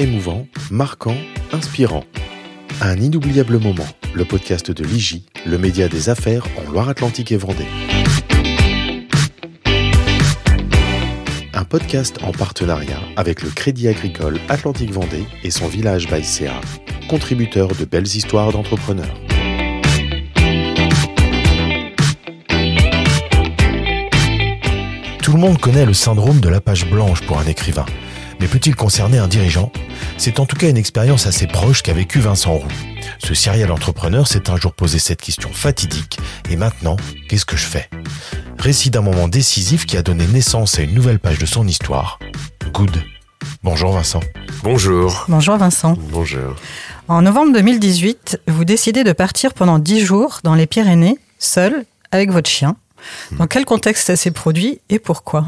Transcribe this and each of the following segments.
émouvant, marquant, inspirant. Un inoubliable moment, le podcast de l'IGI, le média des affaires en Loire-Atlantique et Vendée. Un podcast en partenariat avec le Crédit Agricole Atlantique Vendée et son village Baïséa, contributeur de belles histoires d'entrepreneurs. Tout le monde connaît le syndrome de la page blanche pour un écrivain. Mais peut-il concerner un dirigeant? C'est en tout cas une expérience assez proche qu'a vécu Vincent Roux. Ce serial entrepreneur s'est un jour posé cette question fatidique. Et maintenant, qu'est-ce que je fais? Récit d'un moment décisif qui a donné naissance à une nouvelle page de son histoire. Good. Bonjour Vincent. Bonjour. Bonjour Vincent. Bonjour. En novembre 2018, vous décidez de partir pendant 10 jours dans les Pyrénées, seul, avec votre chien. Dans quel contexte ça s'est produit et pourquoi?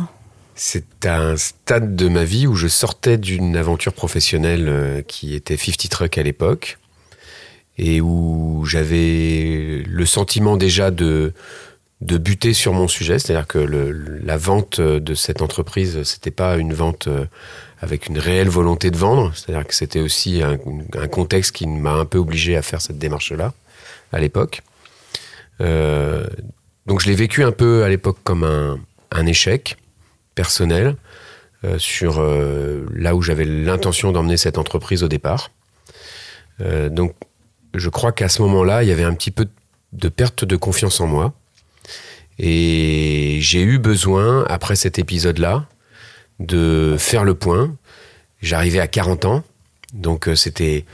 C'est un stade de ma vie où je sortais d'une aventure professionnelle euh, qui était 50 Truck à l'époque et où j'avais le sentiment déjà de, de buter sur mon sujet, c'est-à-dire que la vente de cette entreprise, c'était pas une vente euh, avec une réelle volonté de vendre, c'est-à-dire que c'était aussi un, un, contexte qui m'a un peu obligé à faire cette démarche-là à l'époque. Euh, donc je l'ai vécu un peu à l'époque comme un, un, échec personnel euh, sur euh, là où j'avais l'intention d'emmener cette entreprise au départ. Euh, donc je crois qu'à ce moment-là, il y avait un petit peu de perte de confiance en moi. Et j'ai eu besoin, après cet épisode-là, de faire le point. J'arrivais à 40 ans, donc c'était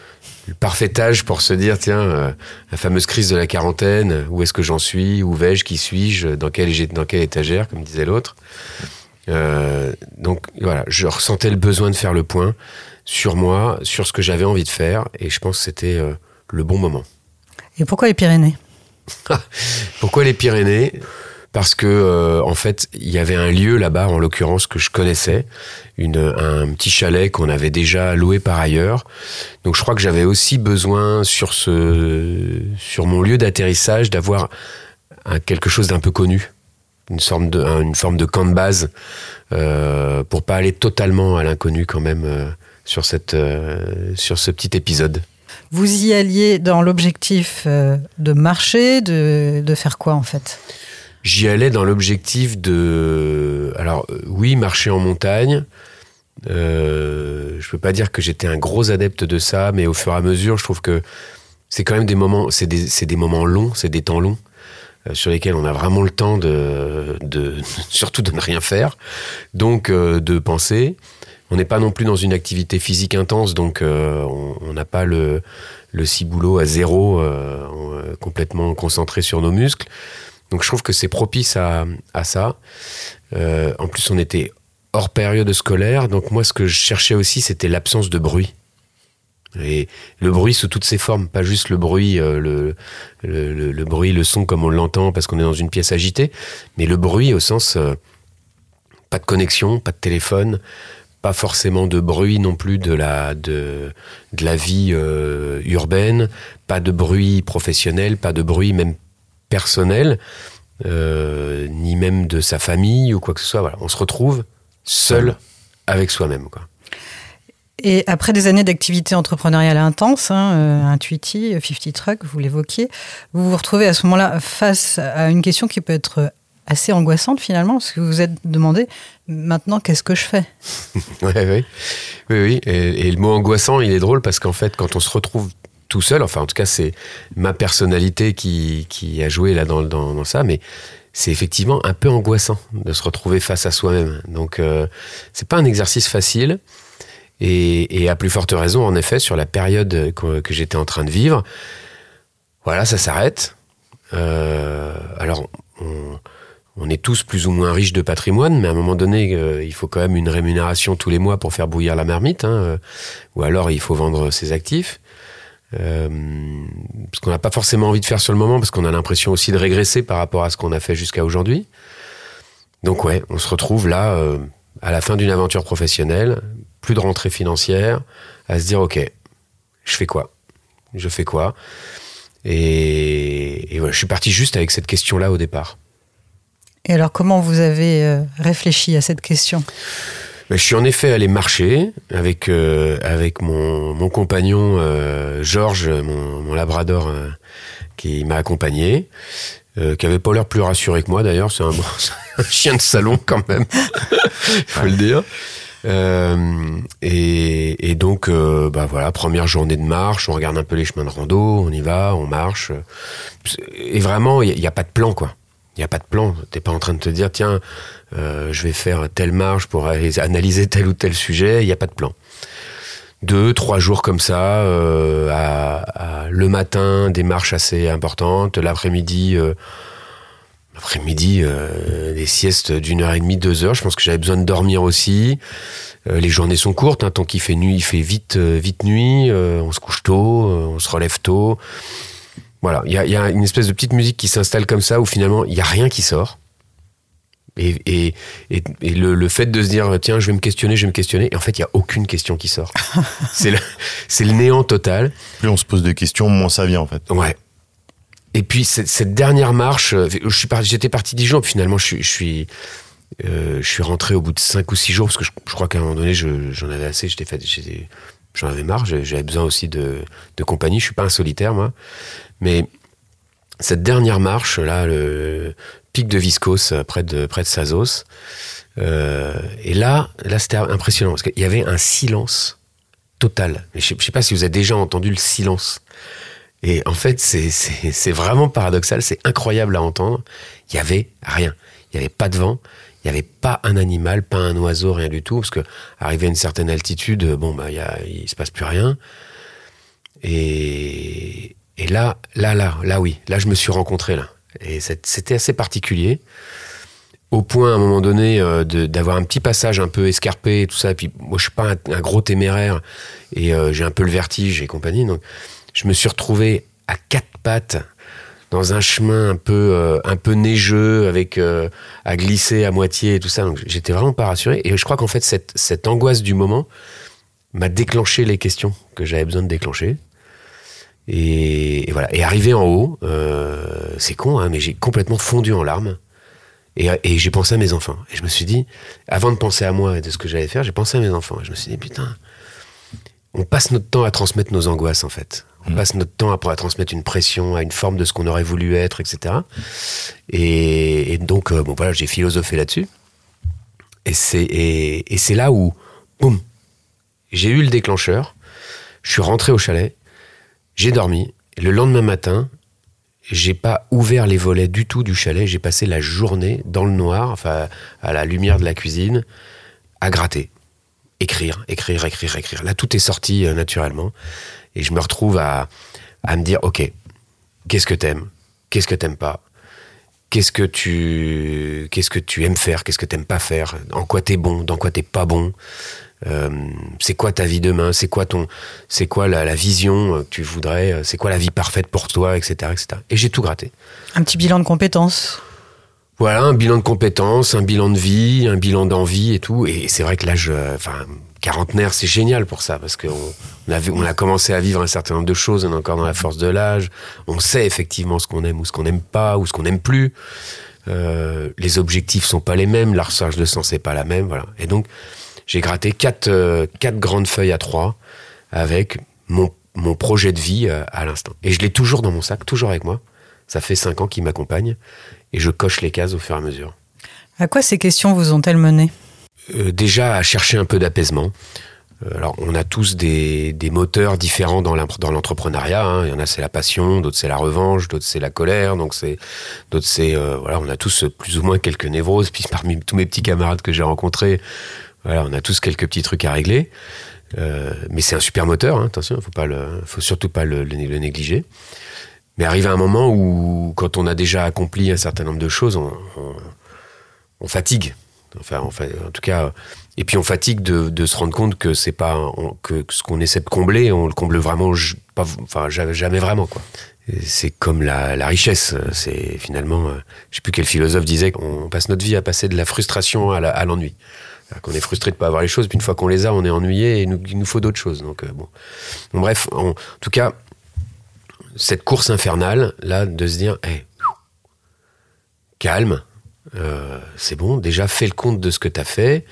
le parfait âge pour se dire tiens, la fameuse crise de la quarantaine, où est-ce que j'en suis, où vais-je, qui suis-je, dans dans quelle étagère, comme disait l'autre. Euh, donc voilà, je ressentais le besoin de faire le point sur moi, sur ce que j'avais envie de faire, et je pense que c'était euh, le bon moment. Et pourquoi les Pyrénées? Pourquoi les Pyrénées? Parce que euh, en fait il y avait un lieu là-bas en l'occurrence que je connaissais une, un petit chalet qu'on avait déjà loué par ailleurs. Donc je crois que j'avais aussi besoin sur ce sur mon lieu d'atterrissage d'avoir quelque chose d'un peu connu une forme de une forme de camp de base euh, pour pas aller totalement à l'inconnu quand même euh, sur cette euh, sur ce petit épisode vous y alliez dans l'objectif euh, de marcher de, de faire quoi en fait? J'y allais dans l'objectif de. Alors, oui, marcher en montagne. Je peux pas dire que j'étais un gros adepte de ça, mais au fur et à mesure, je trouve que c'est quand même des moments, c'est des, des, moments longs, c'est des temps longs sur lesquels on a vraiment le temps de, surtout de ne rien faire, donc euh, de penser. On n'est pas non plus dans une activité physique intense, donc euh, on n'a pas le, le ciboulot à zéro, euh, complètement concentré sur nos muscles. Donc je trouve que c'est propice à, ça. Euh, en plus, on était hors période scolaire, donc moi, ce que je cherchais aussi, c'était l'absence de bruit. Et le bruit sous toutes ses formes, pas juste le bruit, euh, le, le, le, le, bruit, le son comme on l'entend parce qu'on est dans une pièce agitée, mais le bruit au sens euh, pas de connexion, pas de téléphone, pas forcément de bruit non plus de la, de, de la vie euh, urbaine, pas de bruit professionnel, pas de bruit même personnel, ni même de sa famille ou quoi que ce soit. Voilà. On se retrouve seul avec soi-même. Quoi. Et après des années d'activité entrepreneuriale intense, hein, euh, Intuiti, 50 Truck, vous l'évoquiez, vous vous retrouvez à ce moment-là face à une question qui peut être assez angoissante finalement, parce que vous vous êtes demandé maintenant qu'est-ce que je fais? Ouais, oui, oui, oui. Et, le mot angoissant, il est drôle parce qu'en fait, quand on se retrouve tout seul, enfin en tout cas c'est ma personnalité qui, qui a joué là dans, dans, dans ça, mais c'est effectivement un peu angoissant de se retrouver face à soi-même. Donc euh, c'est pas un exercice facile. Et, et, à plus forte raison, en effet, sur la période que, j'étais en train de vivre, voilà, ça s'arrête. Euh, alors, on, on, est tous plus ou moins riches de patrimoine, mais à un moment donné, euh, il faut quand même une rémunération tous les mois pour faire bouillir la marmite, hein, ou alors il faut vendre ses actifs. Euh, ce qu'on n'a pas forcément envie de faire sur le moment, parce qu'on a l'impression aussi de régresser par rapport à ce qu'on a fait jusqu'à aujourd'hui. Donc ouais, on se retrouve là, euh, à la fin d'une aventure professionnelle, plus de rentrée financière, à se dire, ok, je fais quoi? Je fais quoi? Et, et voilà, je suis parti juste avec cette question-là au départ. Et alors, comment vous avez euh, réfléchi à cette question? Ben, je suis en effet allé marcher avec, euh, avec mon, mon compagnon euh, Georges, mon, mon labrador euh, qui m'a accompagné, qui avait pas l'air plus rassuré que moi d'ailleurs. C'est un, un chien de salon quand même, faut le dire. Euh, et, donc, euh, bah voilà, première journée de marche, on regarde un peu les chemins de rando, on y va, on marche. Et vraiment, il n'y a, pas de plan, quoi. Il n'y a pas de plan. T'es pas en train de te dire, tiens, euh, je vais faire telle marche pour analyser tel ou tel sujet. Il n'y a pas de plan. Deux, trois jours comme ça, le matin, des marches assez importantes, l'après-midi, l'après-midi, euh, des siestes d'une heure et demie, deux heures. Je pense que j'avais besoin de dormir aussi. Euh, les journées sont courtes, hein, tant qu'il fait nuit, il fait vite, euh, vite nuit. euh, on se couche tôt, euh, on se relève tôt. Voilà, il y a, il y a une espèce de petite musique qui s'installe comme ça où finalement il y a rien qui sort. Et, et, et, et le, le fait de se dire tiens je vais me questionner, je vais me questionner, et en fait il y a aucune question qui sort. c'est le, c'est le néant total. Plus on se pose de questions, moins ça vient en fait. Ouais. Et puis cette, dernière marche, euh, j'étais parti dix jours, puis finalement euh, je suis rentré au bout de cinq ou six jours parce que je, crois qu'à un moment donné je- j'en avais assez, j'en avais marre, j'avais besoin aussi de, compagnie. Je suis pas un solitaire moi, mais cette dernière marche là, le pic de Viscos euh, près de Sazos, et là, là c'était impressionnant parce qu'il y avait un silence total. Je, je sais pas si vous avez déjà entendu le silence. Et en fait, c'est- vraiment paradoxal, c'est incroyable à entendre. Il y avait rien. Il n'y avait pas de vent, il n'y avait pas un animal, pas un oiseau, rien du tout, parce que arrivé à une certaine altitude, bon, bah, il il se passe plus rien. Et, là, là, là, là, oui, là, je me suis rencontré là. Et c'était assez particulier. Au point, à un moment donné, euh, d'avoir un petit passage un peu escarpé et tout ça. Et puis, moi, je suis pas un, un gros téméraire et euh, j'ai un peu le vertige et compagnie. Donc, je me suis retrouvé à quatre pattes dans un chemin un peu, euh, un peu neigeux avec euh, à glisser à moitié et tout ça. Donc, j'étais vraiment pas rassuré. Et je crois qu'en fait, cette, cette angoisse du moment m'a déclenché les questions que j'avais besoin de déclencher. Et, voilà. Et arrivé en haut, euh, c'est con, hein, mais j'ai complètement fondu en larmes. Et, et j'ai pensé à mes enfants. Et je me suis dit, avant de penser à moi et de ce que j'allais faire, j'ai pensé à mes enfants. Et je me suis dit, putain, on passe notre temps à transmettre nos angoisses, en fait. On passe notre temps à, à transmettre une pression, à une forme de ce qu'on aurait voulu être, etc. Et, donc, euh, bon, voilà, j'ai philosophé là-dessus. Et c'est et, c'est là où, boum, j'ai eu le déclencheur. Je suis rentré au chalet, j'ai dormi. Le lendemain matin, j'ai pas ouvert les volets du tout du chalet. J'ai passé la journée dans le noir, enfin à la lumière de la cuisine, à gratter, écrire, écrire, écrire, écrire. Là, tout est sorti euh, naturellement, et je me retrouve à, à me dire, ok, qu'est-ce que t'aimes, qu'est-ce que t'aimes pas, qu'est-ce que tu, qu'est-ce que tu aimes faire, qu'est-ce que t'aimes pas faire, en quoi t'es bon, dans quoi t'es pas bon? Euh, c'est quoi ta vie demain? C'est quoi ton, c'est quoi la, la vision euh, que tu voudrais? Euh, C'est quoi la vie parfaite pour toi, etc., etc. Et j'ai tout gratté. Un petit bilan de compétences? Voilà, un bilan de compétences, un bilan de vie, un bilan d'envie et tout. Et c'est vrai que l'âge, enfin, quarantenaire, c'est génial pour ça parce qu'on on a, commencé à vivre un certain nombre de choses. On est encore dans la force de l'âge. On sait effectivement ce qu'on aime ou ce qu'on n'aime pas ou ce qu'on n'aime plus. Euh, les objectifs sont pas les mêmes, la recherche de sens n'est pas la même, voilà. Et donc j'ai gratté quatre, euh, grandes feuilles à trois avec mon, mon projet de vie euh, à l'instant. Et je l'ai toujours dans mon sac, toujours avec moi. Ça fait cinq ans qu'il m'accompagne et je coche les cases au fur et à mesure. À quoi ces questions vous ont-elles mené Euh, déjà à chercher un peu d'apaisement. Euh, Alors, on a tous des, des moteurs différents dans l'entrepreneuriat. hein. Il y en a, c'est la passion, d'autres, c'est la revanche, d'autres, c'est la colère. Donc, c'est, d'autres, c'est, euh, voilà, on a tous plus ou moins quelques névroses. Puis, parmi tous mes petits camarades que j'ai rencontrés, voilà, on a tous quelques petits trucs à régler. Euh, mais c'est un super moteur, hein, attention, faut pas le, faut surtout pas le, le, le négliger. Mais arrive un moment où, quand on a déjà accompli un certain nombre de choses, on, fatigue. Enfin, en tout cas, et puis on fatigue de, se rendre compte que c'est pas que, ce qu'on essaie de combler, on le comble vraiment, pas, enfin jamais, vraiment C'est comme la, richesse. C'est finalement, euh, je sais plus quel philosophe disait qu'on passe notre vie à passer de la frustration à l'ennui. Qu'on est frustré de pas avoir les choses, puis une fois qu'on les a, on est ennuyé et il nous, faut d'autres choses. Donc euh. Bon, bref, en tout cas, cette course infernale là, de se dire, hey, calme, euh, c'est bon. Déjà, fais le compte de ce que tu as fait.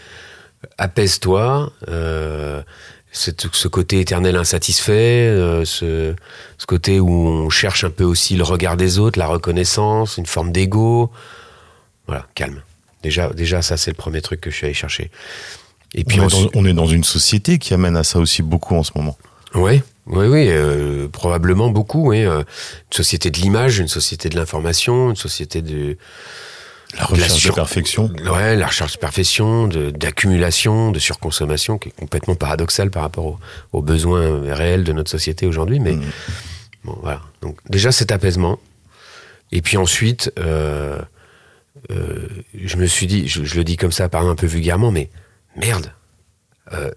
apaise-toi. Euh, ce côté éternel insatisfait, euh, ce, ce, côté où on cherche un peu aussi le regard des autres, la reconnaissance, une forme d'ego. Voilà, calme. Déjà, déjà ça, c'est le premier truc que je suis allé chercher. Et puis on, est dans, une société qui amène à ça aussi beaucoup en ce moment. Oui, oui, oui, euh, probablement beaucoup. Oui. Euh, une société de l'image, une société de l'information, une société de la recherche de, perfection. Ouais, la recherche de perfection, d'accumulation, de, surconsommation, qui est complètement paradoxale par rapport aux, besoins réels de notre société aujourd'hui. Mais mm. bon, voilà. Donc déjà cet apaisement. Et puis ensuite, euh, euh, je me suis dit, je, le dis comme ça, par un peu vulgairement, mais merde, euh,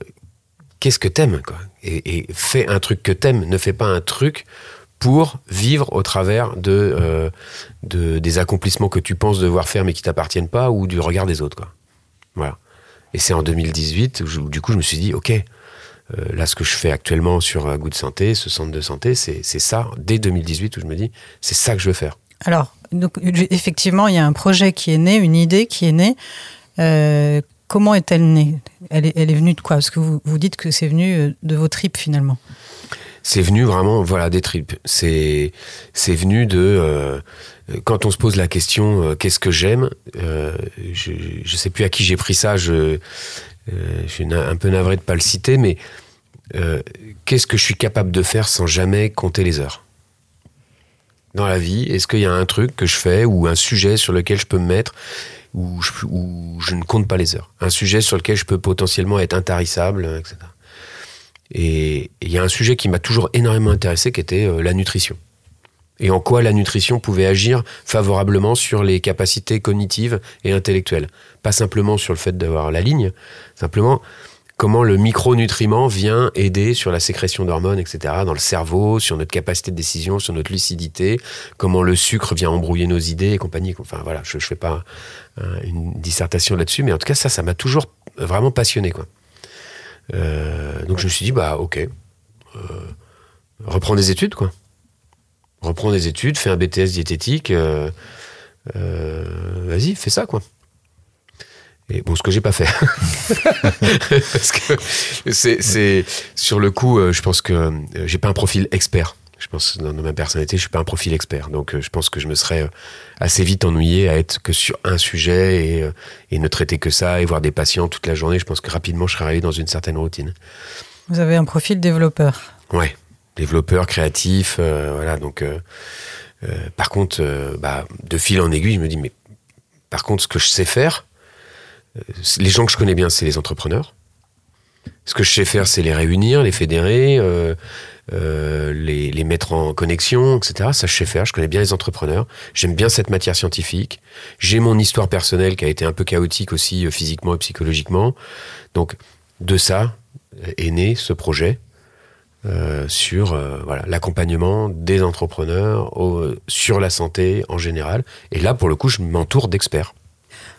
qu'est-ce que t'aimes quoi? Et, fais un truc que t'aimes, ne fais pas un truc pour vivre au travers de, euh, de, des accomplissements que tu penses devoir faire mais qui t'appartiennent pas ou du regard des autres. Voilà. Et c'est en 2018 où du coup je me suis dit ok. là, ce que je fais actuellement sur Good Santé, ce centre de santé, c'est ça, dès 2018, où je me dis, c'est ça que je veux faire. Alors, effectivement, il y a un projet qui est né, une idée qui est née. Euh, comment est-elle née? Elle est, elle est, venue de quoi? Parce que vous, vous dites que c'est venu euh, de vos tripes finalement. C'est venu vraiment, voilà, des tripes. C'est, c'est venu de. Euh, quand on se pose la question, qu'est-ce que j'aime Je ne sais plus à qui j'ai pris ça. Je, je suis un peu navré de pas le citer, mais qu'est-ce que je suis capable de faire sans jamais compter les heures? Dans la vie Est-ce qu'il y a un truc que je fais ou un sujet sur lequel je peux me mettre où je, je ne compte pas les heures Un sujet sur lequel je peux potentiellement être intarissable, etc. Et il y a un sujet qui m'a toujours énormément intéressé qui était euh, la nutrition. Et en quoi la nutrition pouvait agir favorablement sur les capacités cognitives et intellectuelles. Pas simplement sur le fait d'avoir la ligne, simplement comment le micronutriment vient aider sur la sécrétion d'hormones, etc., dans le cerveau, sur notre capacité de décision, sur notre lucidité, comment le sucre vient embrouiller nos idées et compagnie. Enfin voilà, je ne fais pas une dissertation là-dessus, mais en tout cas, ça, ça m'a toujours vraiment passionné. Euh, donc je me suis dit, bah ok, euh, reprends des études, quoi. Reprends des études, fais un BTS diététique, euh, vas-y, fais ça, quoi. Et bon, ce que j'ai pas fait. Parce que c'est, sur le coup, euh, je pense que euh, j'ai pas un profil expert. Je pense dans, ma personnalité, je suis pas un profil expert. Donc, euh, je pense que je me serais assez vite ennuyé à être que sur un sujet et, et ne traiter que ça et voir des patients toute la journée. Je pense que rapidement, je serais arrivé dans une certaine routine. Vous avez un profil développeur. Ouais, développeur, créatif, voilà. Donc, par contre, bah, de fil en aiguille, je me dis, mais par contre, ce que je sais faire, les gens que je connais bien, c'est les entrepreneurs. Ce que je sais faire, c'est les réunir, les fédérer, euh, euh, les, mettre en connexion, etc. Ça, je sais faire. Je connais bien les entrepreneurs. J'aime bien cette matière scientifique. J'ai mon histoire personnelle qui a été un peu chaotique aussi, physiquement et psychologiquement. Donc, de ça est né ce projet sur l'accompagnement des entrepreneurs sur la santé en général. Et là, pour le coup, je m'entoure d'experts.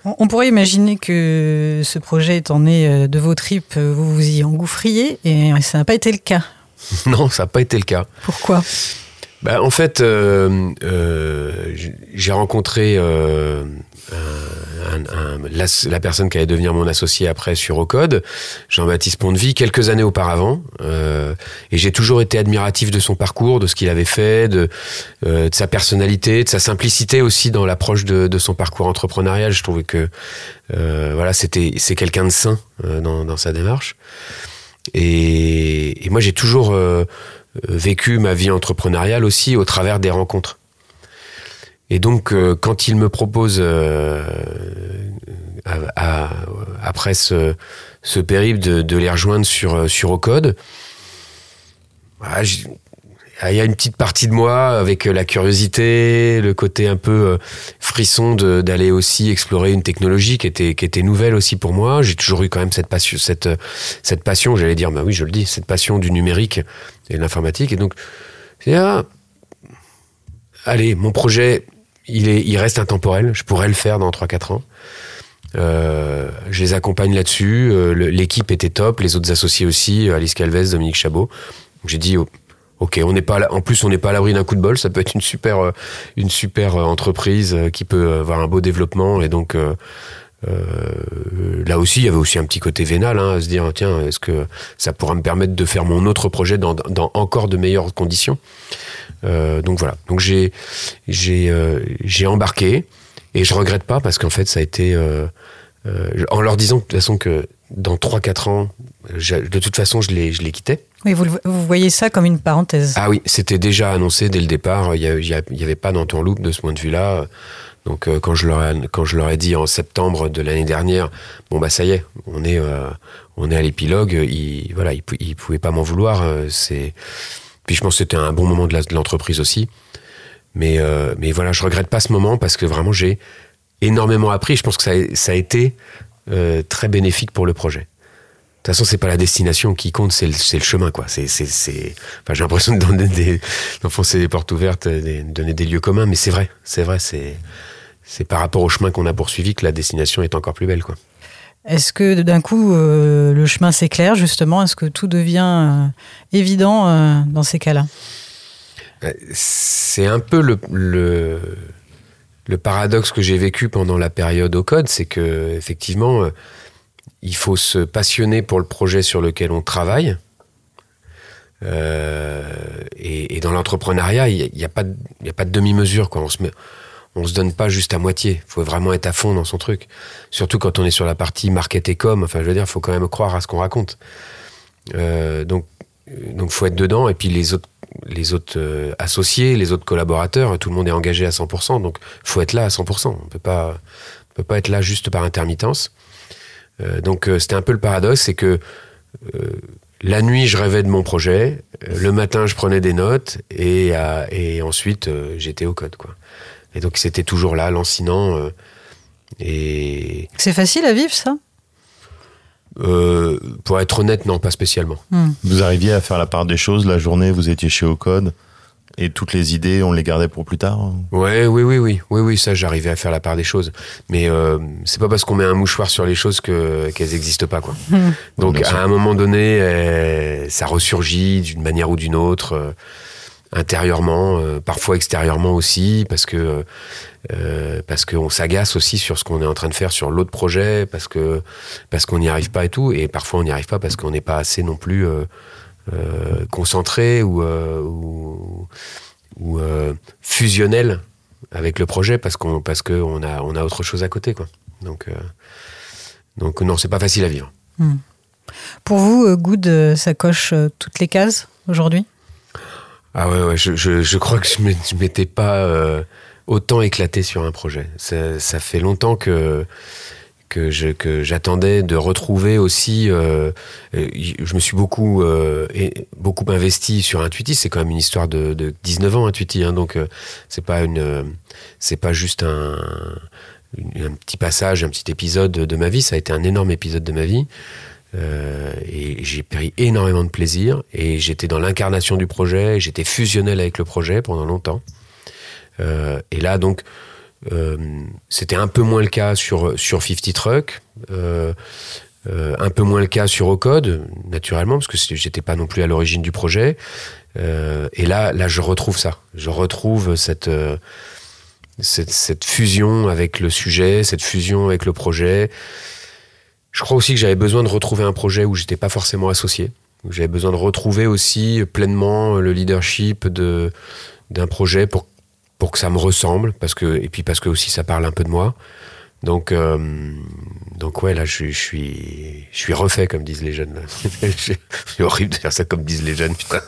On pourrait imaginer que ce projet étant né euh, de vos tripes, euh, vous vous y engouffriez, et ça n'a pas été le cas. Non, ça n'a pas été le cas. Pourquoi? Bah, En fait, euh, j'ai rencontré la, personne qui allait devenir mon associé après sur Ocode, Jean-Baptiste Pondevie, quelques années auparavant. Euh, et j'ai toujours été admiratif de son parcours, de ce qu'il avait fait, de, euh, de, sa personnalité, de sa simplicité aussi dans l'approche de, de, son parcours entrepreneurial. Je trouvais que euh, voilà, c'était c'est quelqu'un de sain euh, dans, dans, sa démarche. Et, et moi, j'ai toujours euh, vécu ma vie entrepreneuriale aussi au travers des rencontres. Et donc, euh, quand il me propose, euh, après ce, ce périple, de, de, les rejoindre sur, sur Ocode, voilà, il y a une petite partie de moi avec la curiosité, le côté un peu euh, frisson d'aller aussi explorer une technologie qui était, qui était nouvelle aussi pour moi. J'ai toujours eu quand même cette passion, cette, cette passion, j'allais dire, bah oui, je le dis, cette passion du numérique et de l'informatique. Et donc, ah, allez, mon projet, il, est, il reste intemporel. Je pourrais le faire dans 3-4 ans. Euh, je les accompagne là-dessus. Euh, l'équipe était top, les autres associés aussi, euh, Alice Calvez, Dominique Chabot. J'ai dit, oh, ok, on n'est pas, en plus on n'est pas à l'abri d'un coup de bol. Ça peut être une super, une super entreprise qui peut avoir un beau développement. Et donc, là aussi, il y avait aussi un petit côté vénal, hein, à se dire tiens, est-ce que ça pourra me permettre de faire mon autre projet dans, dans encore de meilleures conditions? Donc voilà. Donc j'ai j'ai j'ai embarqué et je regrette pas parce qu'en fait ça a été en leur disant de toute façon que dans 3-4 ans, de toute façon, je les, je les quittais. Oui, vous, vous, voyez ça comme une parenthèse. Ah oui, c'était déjà annoncé dès le départ. Il n'y avait pas d'entourloupe de ce point de vue-là. Donc euh, quand, je leur ai, quand je leur ai dit en septembre de l'année dernière, bon bah ça y est, on est, euh, on est à l'épilogue, ils, voilà, ils, ils pouvaient pas m'en vouloir. Euh, c'est Puis je pense que c'était un bon moment de l'entreprise aussi. Mais, mais voilà, je regrette pas ce moment parce que vraiment j'ai énormément appris. Je pense que ça, ça a été euh, très bénéfique pour le projet. De toute façon, c'est pas la destination qui compte, c'est le, le, chemin, quoi. C'est, c'est, enfin, j'ai l'impression de donner des, d'enfoncer des portes ouvertes, de donner des lieux communs, mais c'est vrai, c'est vrai, c'est, c'est par rapport au chemin qu'on a poursuivi que la destination est encore plus belle, quoi. Est-ce que d'un coup euh, le chemin s'éclaire justement? Est-ce que tout devient euh, évident dans ces cas-là? C'est un peu le, le le paradoxe que j'ai vécu pendant la période au code, c'est que effectivement, euh, il faut se passionner pour le projet sur lequel on travaille. Euh, et, dans l'entrepreneuriat, il n'y a, pas de, demi-mesure. On se se donne pas juste à moitié. Il faut vraiment être à fond dans son truc. Surtout quand on est sur la partie market et com. Enfin, je veux dire, il faut quand même croire à ce qu'on raconte. Euh, donc, donc, faut être dedans. Et puis les autres les autres euh, associés, les autres collaborateurs, tout le monde est engagé à 100%, donc faut être là à 100%. On peut pas, peut pas être là juste par intermittence. Euh, donc euh, c'était un peu le paradoxe, c'est que la nuit je rêvais de mon projet, le matin je prenais des notes et, et ensuite j'étais au code quoi. Et donc c'était toujours là, lancinant. et c'est facile à vivre ça? Euh, pour être honnête, non, pas spécialement. Hmm. Vous arriviez à faire la part des choses la journée, vous étiez chez Ocode et toutes les idées, on les gardait pour plus tard Ouais, oui, oui, oui, oui, oui, ça, j'arrivais à faire la part des choses. Mais euh, c'est pas parce qu'on met un mouchoir sur les choses que qu'elles n'existent pas, quoi. Hmm. Donc, à un moment donné, euh, ça ressurgit d'une manière ou d'une autre intérieurement, euh, parfois extérieurement aussi, parce que euh, parce qu'on s'agace aussi sur ce qu'on est en train de faire sur l'autre projet, parce que parce qu'on n'y arrive pas et tout, et parfois on n'y arrive pas parce qu'on n'est pas assez non plus euh, concentré ou fusionnel avec le projet parce qu'on parce que on a on a autre chose à côté quoi. Donc donc non, c'est pas facile à vivre. Hmm. Pour vous, Good, ça coche toutes les cases aujourd'hui? Ah ouais, ouais je, je, crois que je m'étais pas euh, autant éclaté sur un projet. Ça, ça fait longtemps que que je que j'attendais de retrouver aussi. Euh, je me suis beaucoup euh, beaucoup investi sur Intuiti. C'est quand même une histoire de, de 19 ans Intuiti, hein, donc euh, c'est pas une c'est pas juste un un petit passage, un petit épisode de ma vie. Ça a été un énorme épisode de ma vie. Euh, et j'ai pris énormément de plaisir et j'étais dans l'incarnation du projet, j'étais fusionnel avec le projet pendant longtemps. Euh, et là donc euh, c'était un peu moins le cas sur sur 50 Truck, un peu moins le cas sur Ocode naturellement parce que j'étais pas non plus à l'origine du projet. et là là je retrouve ça, je retrouve cette cette, cette fusion avec le sujet, cette fusion avec le projet. Je crois aussi que j'avais besoin de retrouver un projet où j'étais pas forcément associé. J'avais besoin de retrouver aussi pleinement le leadership de d'un projet pour pour que ça me ressemble parce que et puis parce que aussi ça parle un peu de moi. Donc euh, donc ouais là je, je, suis je suis refait comme disent les jeunes. c'est horrible de faire ça comme disent les jeunes putain.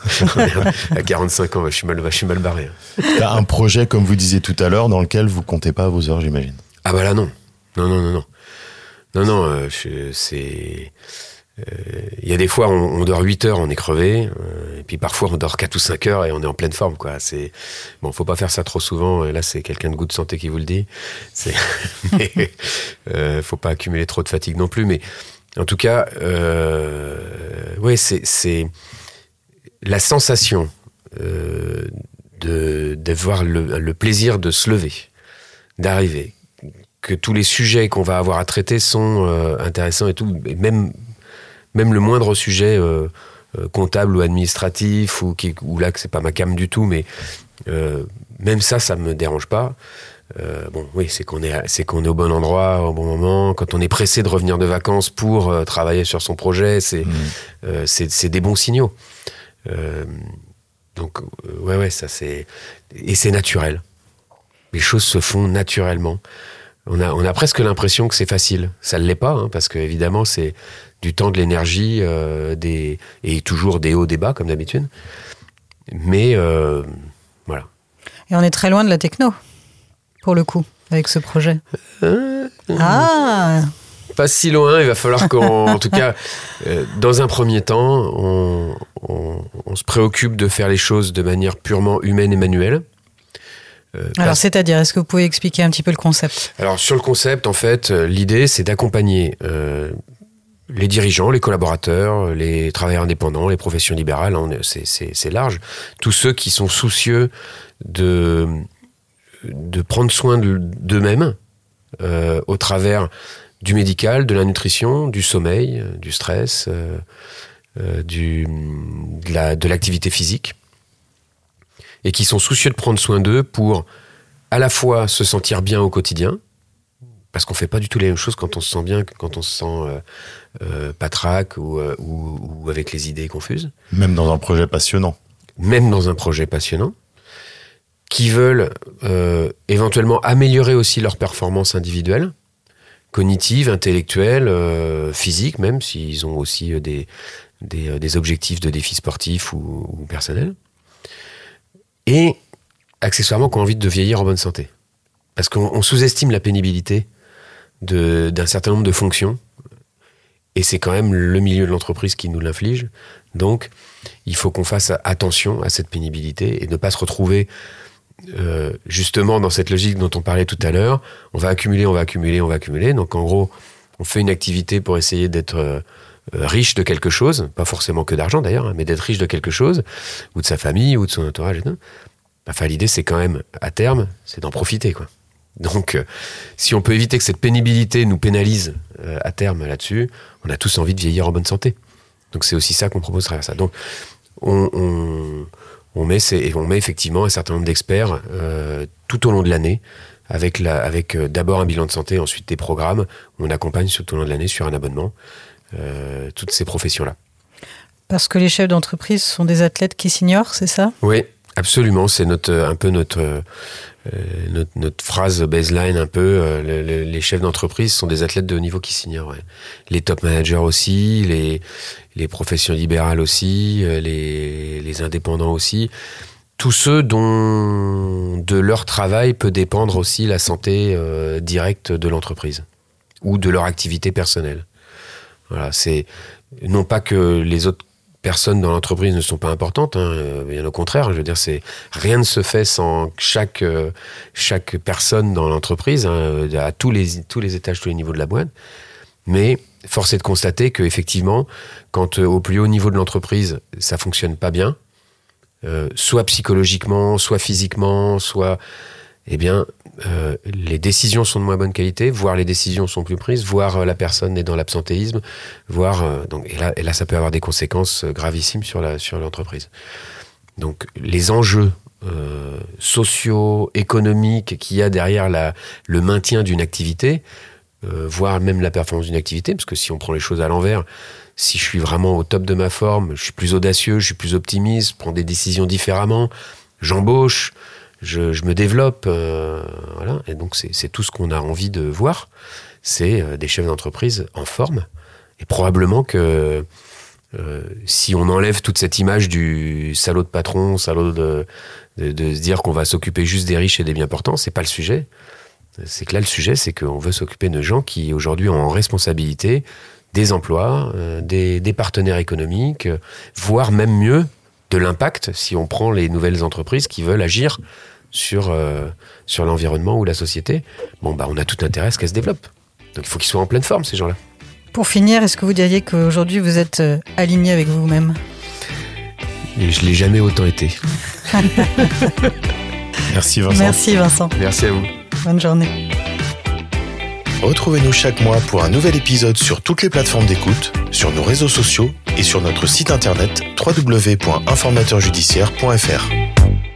à 45 ans je suis mal je suis mal barré. T'as un projet comme vous disiez tout à l'heure dans lequel vous comptez pas vos heures j'imagine? Ah bah là non non non non non. Non, non, euh, c'est. Il euh, y a des fois, on, on, dort 8 heures, on est crevé, euh, et puis parfois on dort 4 ou 5 heures et on est en pleine forme, quoi. C'est bon, faut pas faire ça trop souvent. Et là, c'est quelqu'un de goût de santé qui vous le dit. C'est, euh, faut pas accumuler trop de fatigue non plus. Mais en tout cas, euh, ouais, c'est, c'est la sensation euh, de d'avoir le, le plaisir de se lever, d'arriver, que tous les sujets qu'on va avoir à traiter sont euh, intéressants et tout, même, même le moindre sujet euh, euh, comptable ou administratif, ou, qui, ou là que c'est pas ma cam du tout, mais même ça, ça me dérange pas. Bon, oui, c'est qu'on est, c'est qu'on est au bon endroit au bon moment. Quand on est pressé de revenir de vacances pour travailler sur son projet, c'est, euh, c'est, des bons signaux. Donc, ouais, ouais, ça c'est et c'est naturel. Les choses se font naturellement. On a, on a presque l'impression que c'est facile. Ça ne l'est pas, hein, parce que évidemment c'est du temps, de l'énergie, euh, des et toujours des hauts, des bas comme d'habitude. Mais euh, voilà. Et on est très loin de la techno, pour le coup, avec ce projet. Euh, Ah pas si loin. Il va falloir qu'en en tout cas, dans un premier temps, on, on- on se préoccupe de faire les choses de manière purement humaine et manuelle. Euh, Alors, c'est-à-dire, est-ce que vous pouvez expliquer un petit peu le concept? Alors, sur le concept, en fait, euh, l'idée, c'est d'accompagner euh, les dirigeants, les collaborateurs, les travailleurs indépendants, les professions libérales. hein, c'est- large. Tous ceux qui sont soucieux de de prendre soin de- d'eux-mêmes euh, au travers du médical, de la nutrition, du sommeil, du stress, du, de la- de l'activité physique, et qui sont soucieux de prendre soin d'eux pour à la fois se sentir bien au quotidien, parce qu'on fait pas du tout les mêmes choses quand on se sent bien que quand on se sent euh, euh, patraque ou, euh, ou, ou avec les idées confuses Même dans un projet passionnant. même dans un projet passionnant, qui veulent euh, éventuellement améliorer aussi leur performance individuelle, cognitive, intellectuelle, euh, physique, même s'ils ont aussi euh, des, des, des objectifs de défis sportifs ou, ou personnels, et accessoirement qui ont envie de vieillir en bonne santé. Parce qu'on on sous-estime la pénibilité d'un certain nombre de fonctions, et c'est quand même le milieu de l'entreprise qui nous l'inflige. Donc, il faut qu'on fasse attention à cette pénibilité et ne pas se retrouver euh, justement dans cette logique dont on parlait tout à l'heure. On va accumuler, on va accumuler, on va accumuler. Donc en gros, on fait une activité pour essayer d'être euh, riche de quelque chose, pas forcément que d'argent d'ailleurs, hein, mais d'être riche de quelque chose, ou de sa famille, ou de son entourage. tout. Enfin, l'idée, c'est quand même, à terme, c'est d'en profiter. Quoi. Donc, euh, si on peut éviter que cette pénibilité nous pénalise euh, à terme là-dessus, on a tous envie de vieillir en bonne santé. Donc c'est aussi ça qu'on propose à travers ça. Donc on, met, ces- on met effectivement un certain nombre d'experts euh, tout au long de l'année, avec, la, avec euh, d'abord un bilan de santé, ensuite des programmes. On accompagne tout au long de l'année sur un abonnement euh, toutes ces professions-là. Parce que les chefs d'entreprise sont des athlètes qui s'ignorent, c'est ça? Oui, absolument. C'est notre, un peu notre, euh, notre, notre phrase baseline, un peu. euh, le- le- les chefs d'entreprise sont des athlètes de haut niveau qui s'ignorent. ouais. Les top managers aussi, les, les professions libérales aussi, euh, les, les indépendants aussi. Tous ceux dont de leur travail peut dépendre aussi la santé euh, directe de l'entreprise ou de leur activité personnelle. C'est non pas que les autres personnes dans l'entreprise ne sont pas importantes, hein, euh, bien au contraire. Je veux dire, c'est rien ne se fait sans chaque euh, chaque personne dans l'entreprise, hein, à tous les tous les étages, tous les niveaux de la boîte. Mais force est de constater que effectivement, quand euh, au plus haut niveau de l'entreprise, ça fonctionne pas bien, soit psychologiquement, soit physiquement, soit eh bien, euh, les décisions sont de moins bonne qualité, voire les décisions sont plus prises, voire euh, la personne est dans l'absentéisme, voire euh, donc et là, et là ça peut avoir des conséquences euh, gravissimes sur la sur l'entreprise. Donc les enjeux euh, sociaux, économiques qu'il y a derrière la, le maintien d'une activité, voire même la performance d'une activité, parce que si on prend les choses à l'envers, si je suis vraiment au top de ma forme, je suis plus audacieux, je suis plus optimiste, je prends des décisions différemment, j'embauche, je, me développe, euh, voilà. Et donc c'est tout ce qu'on a envie de voir, c'est euh, des chefs d'entreprise en forme, et probablement que euh, si on enlève toute cette image du salaud de patron, salaud de, se dire qu'on va s'occuper juste des riches et des bien portants, c'est pas le sujet. C'est que là, le sujet, c'est qu'on veut s'occuper de gens qui aujourd'hui ont en responsabilité des emplois, des, partenaires économiques, voire même mieux, de l'impact si on prend les nouvelles entreprises qui veulent agir sur, euh, sur l'environnement ou la société. Bon, bah, on a tout intérêt à ce qu'elles se développent. Donc il faut qu'ils soient en pleine forme, ces gens-là. Pour finir, est-ce que vous diriez qu'aujourd'hui vous êtes euh, aligné avec vous-même? Et je l'ai jamais autant été. Merci Vincent. Merci Vincent. Merci à vous. Bonne journée. Retrouvez-nous chaque mois pour un nouvel épisode sur toutes les plateformes d'écoute, sur nos réseaux sociaux et sur notre site internet www.informateurjudiciaire.fr.